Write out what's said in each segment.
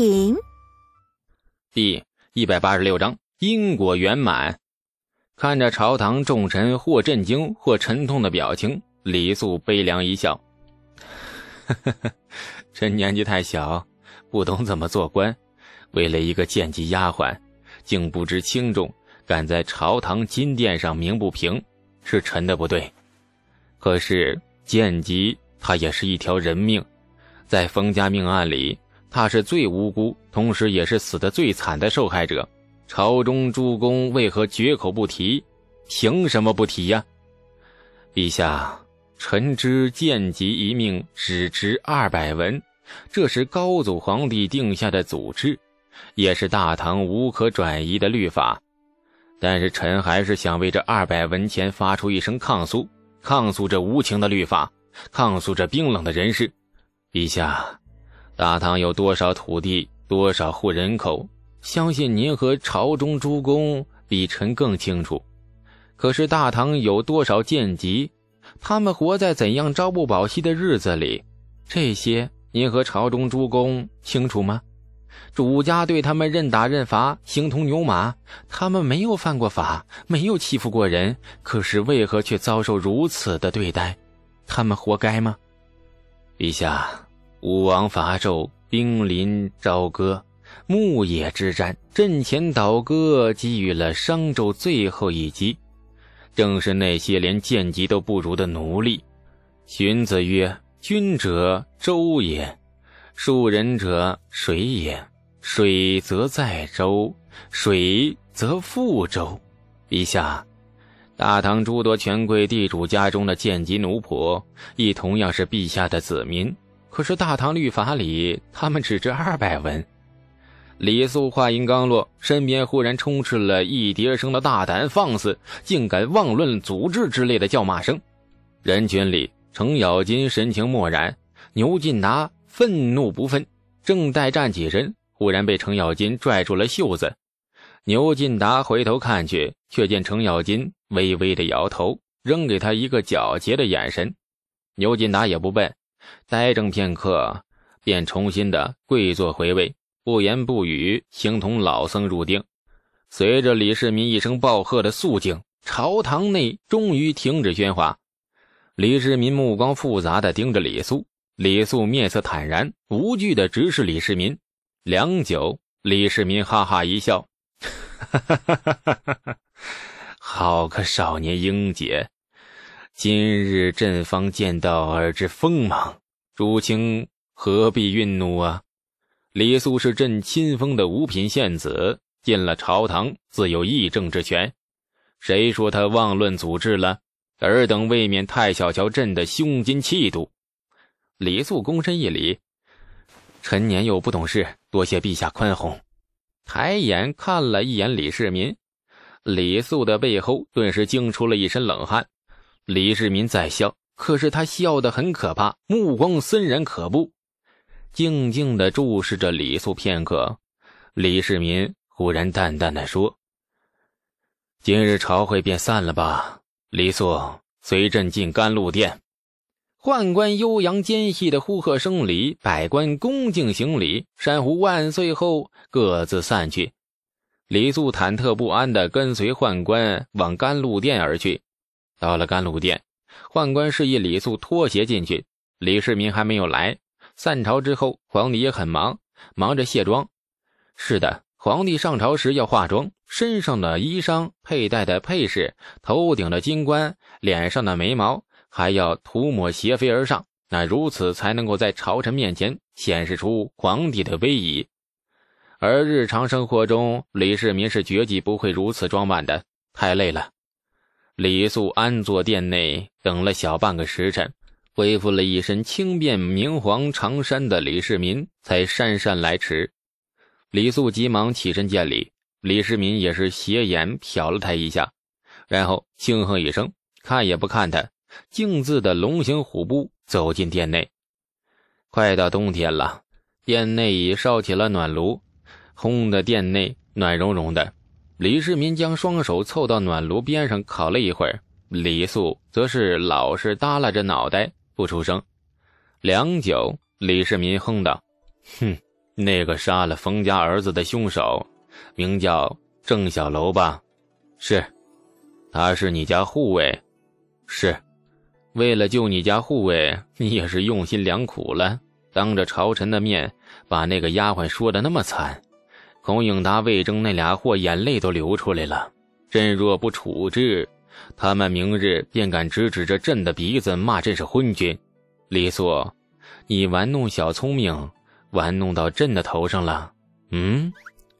品。第一百八十六章因果圆满。看着朝堂众臣或震惊或沉痛的表情，李素悲凉一笑：“ 朕年纪太小，不懂怎么做官，为了一个贱籍丫鬟，竟不知轻重，敢在朝堂金殿上鸣不平，是臣的不对。可是贱籍，他也是一条人命。”在封家命案里，他是最无辜，同时也是死的最惨的受害者。朝中诸公为何绝口不提？凭什么不提呀？陛下，臣知贱籍一命只值二百文，这是高祖皇帝定下的祖制，也是大唐无可转移的律法。但是臣还是想为这二百文钱发出一声抗诉，抗诉这无情的律法，抗诉这冰冷的人世。陛下，大唐有多少土地，多少户人口？相信您和朝中诸公比臣更清楚。可是大唐有多少贱籍？他们活在怎样朝不保夕的日子里？这些您和朝中诸公清楚吗？主家对他们任打任罚，形同牛马。他们没有犯过法，没有欺负过人，可是为何却遭受如此的对待？他们活该吗？陛下，武王伐纣，兵临朝歌，牧野之战，阵前倒戈，给予了商纣最后一击。正是那些连剑戟都不如的奴隶。荀子曰：“君者，周也；庶人者，水也。水则载舟，水则覆舟。”陛下。大唐诸多权贵地主家中的贱籍奴仆，亦同样是陛下的子民。可是大唐律法里，他们只值二百文。李素话音刚落，身边忽然充斥了一叠声的大胆放肆，竟敢妄论祖制之类的叫骂声。人群里，程咬金神情漠然，牛进达愤怒不分，正待站起身，忽然被程咬金拽住了袖子。牛进达回头看去，却见程咬金微微的摇头，扔给他一个狡黠的眼神。牛进达也不笨，呆怔片刻，便重新的跪坐回位，不言不语，形同老僧入定。随着李世民一声暴喝的肃静，朝堂内终于停止喧哗。李世民目光复杂的盯着李素，李素面色坦然，无惧的直视李世民。良久，李世民哈哈一笑。哈哈哈哈哈！哈，好个少年英杰！今日朕方见到尔之锋芒，主卿何必愠怒啊？李素是朕亲封的五品县子，进了朝堂自有议政之权。谁说他妄论祖制了？尔等未免太小瞧朕的胸襟气度。李素躬身一礼：“臣年幼不懂事，多谢陛下宽宏。”抬眼看了一眼李世民，李素的背后顿时惊出了一身冷汗。李世民在笑，可是他笑得很可怕，目光森然可怖，静静的注视着李素片刻。李世民忽然淡淡的说：“今日朝会便散了吧，李素，随朕进甘露殿。”宦官悠扬尖细的呼喝声里，百官恭敬行礼，山呼万岁后，各自散去。李素忐忑不安地跟随宦官往甘露殿而去。到了甘露殿，宦官示意李素脱鞋进去。李世民还没有来。散朝之后，皇帝也很忙，忙着卸妆。是的，皇帝上朝时要化妆，身上的衣裳、佩戴的配饰、头顶的金冠、脸上的眉毛。还要涂抹斜飞而上，那如此才能够在朝臣面前显示出皇帝的威仪。而日常生活中，李世民是绝技不会如此装扮的，太累了。李素安坐殿内等了小半个时辰，恢复了一身轻便明黄长衫的李世民才姗姗来迟。李素急忙起身见礼，李世民也是斜眼瞟了他一下，然后轻哼一声，看也不看他。径自的龙行虎步走进殿内。快到冬天了，殿内已烧起了暖炉，烘的殿内暖融融的。李世民将双手凑到暖炉边上烤了一会儿，李素则是老实耷拉着脑袋不出声。良久，李世民哼道：“哼，那个杀了冯家儿子的凶手，名叫郑小楼吧？是，他是你家护卫。是，为了救你家护卫，你也是用心良苦了。当着朝臣的面，把那个丫鬟说的那么惨，孔颖达、魏征那俩货眼泪都流出来了。朕若不处置，他们明日便敢直指着朕的鼻子骂朕是昏君。李素，你玩弄小聪明。玩弄到朕的头上了，嗯，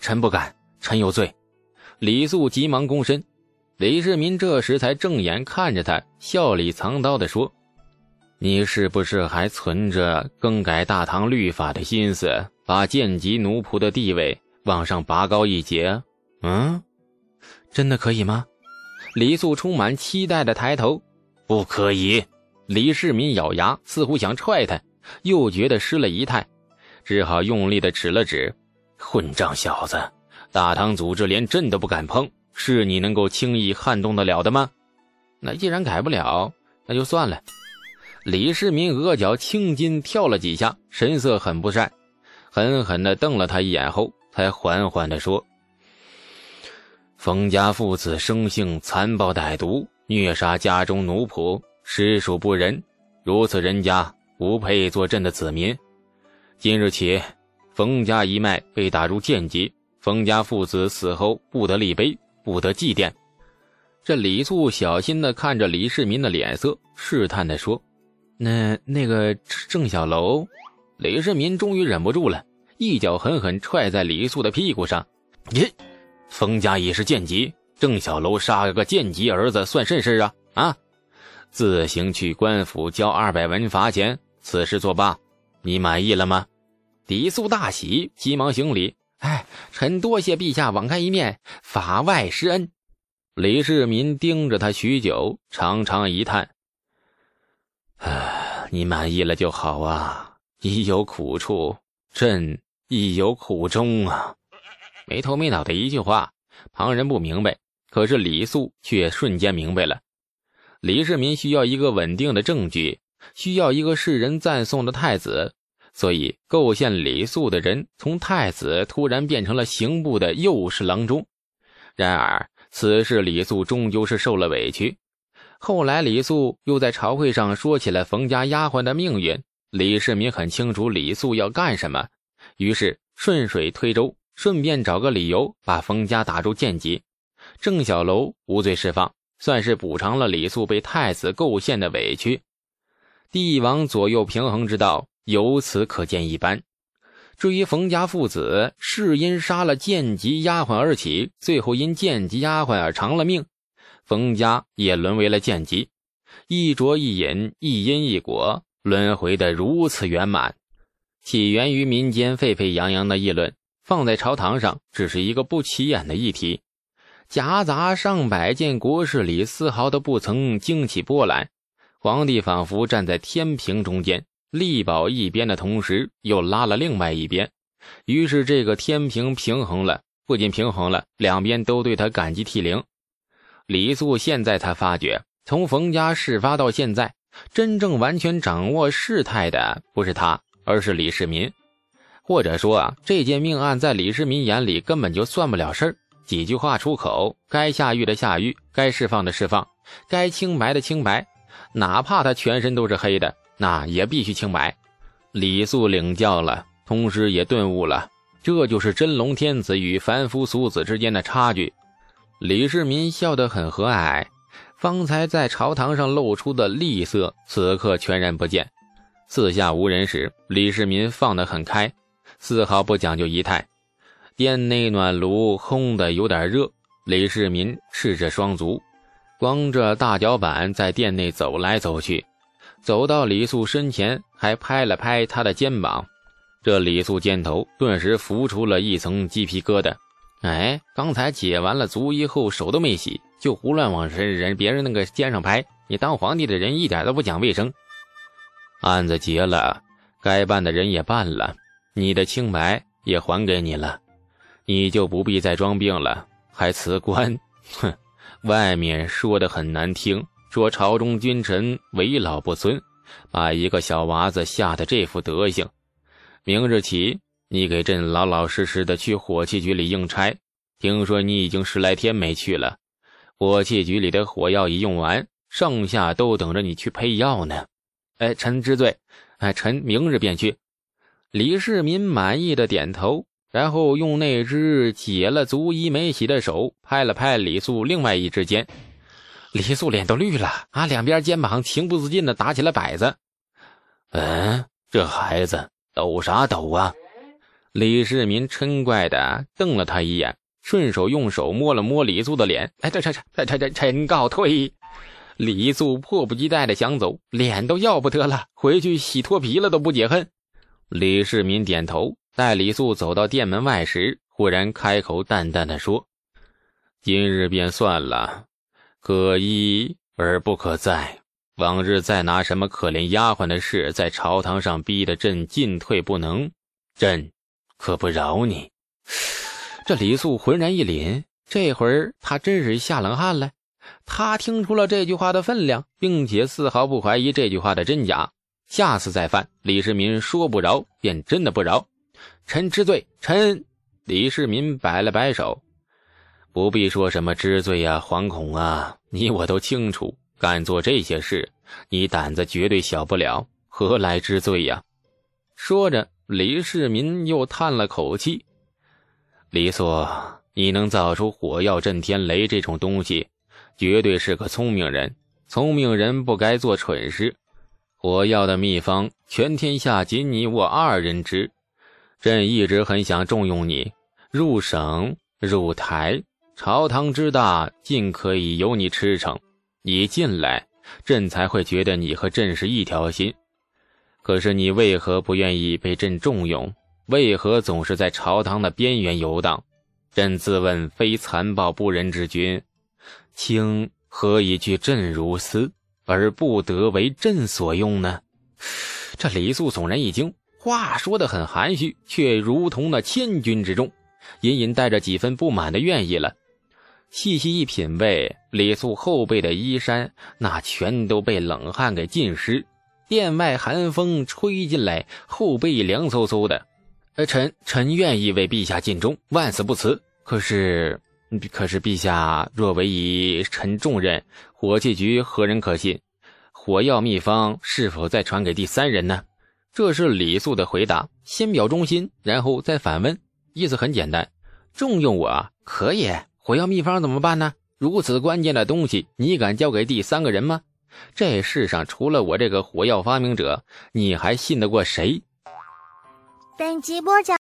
臣不敢，臣有罪。李素急忙躬身，李世民这时才正眼看着他，笑里藏刀的说：“你是不是还存着更改大唐律法的心思，把贱籍奴仆的地位往上拔高一截？嗯，真的可以吗？”李素充满期待的抬头：“不可以。”李世民咬牙，似乎想踹他，又觉得失了仪态。只好用力的指了指，混账小子！大唐组织连朕都不敢碰，是你能够轻易撼动得了的吗？那既然改不了，那就算了。李世民额角青筋跳了几下，神色很不善，狠狠地瞪了他一眼后，才缓缓地说：“冯家父子生性残暴歹毒，虐杀家中奴仆，实属不仁。如此人家，不配做朕的子民。”今日起，冯家一脉被打入贱籍，冯家父子死后不得立碑，不得祭奠。这李素小心的看着李世民的脸色，试探的说：“那那个郑小楼？”李世民终于忍不住了，一脚狠狠踹在李素的屁股上：“你，冯家已是贱籍，郑小楼杀了个贱籍儿子，算甚事啊？啊！自行去官府交二百文罚钱，此事作罢，你满意了吗？”李素大喜，急忙行礼：“哎，臣多谢陛下网开一面，法外施恩。”李世民盯着他许久，长长一叹：“唉，你满意了就好啊。你有苦处，朕亦有苦衷啊。”没头没脑的一句话，旁人不明白，可是李素却瞬间明白了。李世民需要一个稳定的证据，需要一个世人赞颂的太子。所以，构陷李素的人从太子突然变成了刑部的右侍郎中。然而，此事李素终究是受了委屈。后来，李素又在朝会上说起了冯家丫鬟的命运。李世民很清楚李素要干什么，于是顺水推舟，顺便找个理由把冯家打入贱籍。郑小楼无罪释放，算是补偿了李素被太子构陷的委屈。帝王左右平衡之道。由此可见一斑。至于冯家父子是因杀了贱籍丫鬟而起，最后因贱籍丫鬟而偿了命，冯家也沦为了贱籍。一浊一饮，一因一果，轮回的如此圆满。起源于民间沸沸扬扬的议论，放在朝堂上只是一个不起眼的议题，夹杂上百件国事里，丝毫都不曾惊起波澜。皇帝仿佛站在天平中间。力保一边的同时，又拉了另外一边，于是这个天平平衡了，不仅平衡了，两边都对他感激涕零。李素现在才发觉，从冯家事发到现在，真正完全掌握事态的不是他，而是李世民。或者说啊，这件命案在李世民眼里根本就算不了事儿。几句话出口，该下狱的下狱，该释放的释放，该清白的清白，哪怕他全身都是黑的。那也必须清白。李素领教了，同时也顿悟了，这就是真龙天子与凡夫俗子之间的差距。李世民笑得很和蔼，方才在朝堂上露出的厉色，此刻全然不见。四下无人时，李世民放得很开，丝毫不讲究仪态。殿内暖炉烘得有点热，李世民赤着双足，光着大脚板在殿内走来走去。走到李素身前，还拍了拍他的肩膀，这李素肩头顿时浮出了一层鸡皮疙瘩。哎，刚才解完了足衣后，手都没洗，就胡乱往人人别人那个肩上拍，你当皇帝的人一点都不讲卫生。案子结了，该办的人也办了，你的清白也还给你了，你就不必再装病了，还辞官。哼，外面说的很难听。说朝中君臣为老不尊，把一个小娃子吓得这副德行。明日起，你给朕老老实实的去火器局里应差。听说你已经十来天没去了，火器局里的火药已用完，剩下都等着你去配药呢。哎，臣知罪。哎，臣明日便去。李世民满意的点头，然后用那只解了足衣没洗的手拍了拍李素另外一只肩。李素脸都绿了啊，两边肩膀情不自禁的打起了摆子。嗯，这孩子抖啥抖啊？李世民嗔怪的瞪了他一眼，顺手用手摸了摸李素的脸。哎，这这这这这臣告退。李素迫不及待的想走，脸都要不得了，回去洗脱皮了都不解恨。李世民点头，待李素走到店门外时，忽然开口淡淡的说：“今日便算了，可一而不可再。往日再拿什么可怜丫鬟的事在朝堂上逼得朕进退不能，朕可不饶你。”这李素浑然一凛，这会儿他真是下冷汗了。他听出了这句话的分量，并且丝毫不怀疑这句话的真假。下次再犯，李世民说不饶，便真的不饶。臣知罪。臣李世民摆了摆手，不必说什么知罪呀、惶恐啊，你我都清楚，敢做这些事，你胆子绝对小不了，何来知罪呀？说着，李世民又叹了口气：“李素，你能造出火药震天雷这种东西？”绝对是个聪明人，聪明人不该做蠢事。我要的秘方，全天下仅你我二人知。朕一直很想重用你，入省入台，朝堂之大，尽可以由你驰骋。你进来，朕才会觉得你和朕是一条心。可是你为何不愿意被朕重用？为何总是在朝堂的边缘游荡？朕自问非残暴不仁之君。卿何以惧朕如斯，而不得为朕所用呢？这李素悚然一惊，话说的很含蓄，却如同那千钧之重，隐隐带着几分不满的愿意了。细细一品味，李素后背的衣衫那全都被冷汗给浸湿，殿外寒风吹进来，后背凉飕飕的。呃，臣臣愿意为陛下尽忠，万死不辞。可是。可是陛下若委以臣重任，火器局何人可信？火药秘方是否再传给第三人呢？这是李素的回答，先表忠心，然后再反问，意思很简单：重用我可以，火药秘方怎么办呢？如此关键的东西，你敢交给第三个人吗？这世上除了我这个火药发明者，你还信得过谁？本集播讲。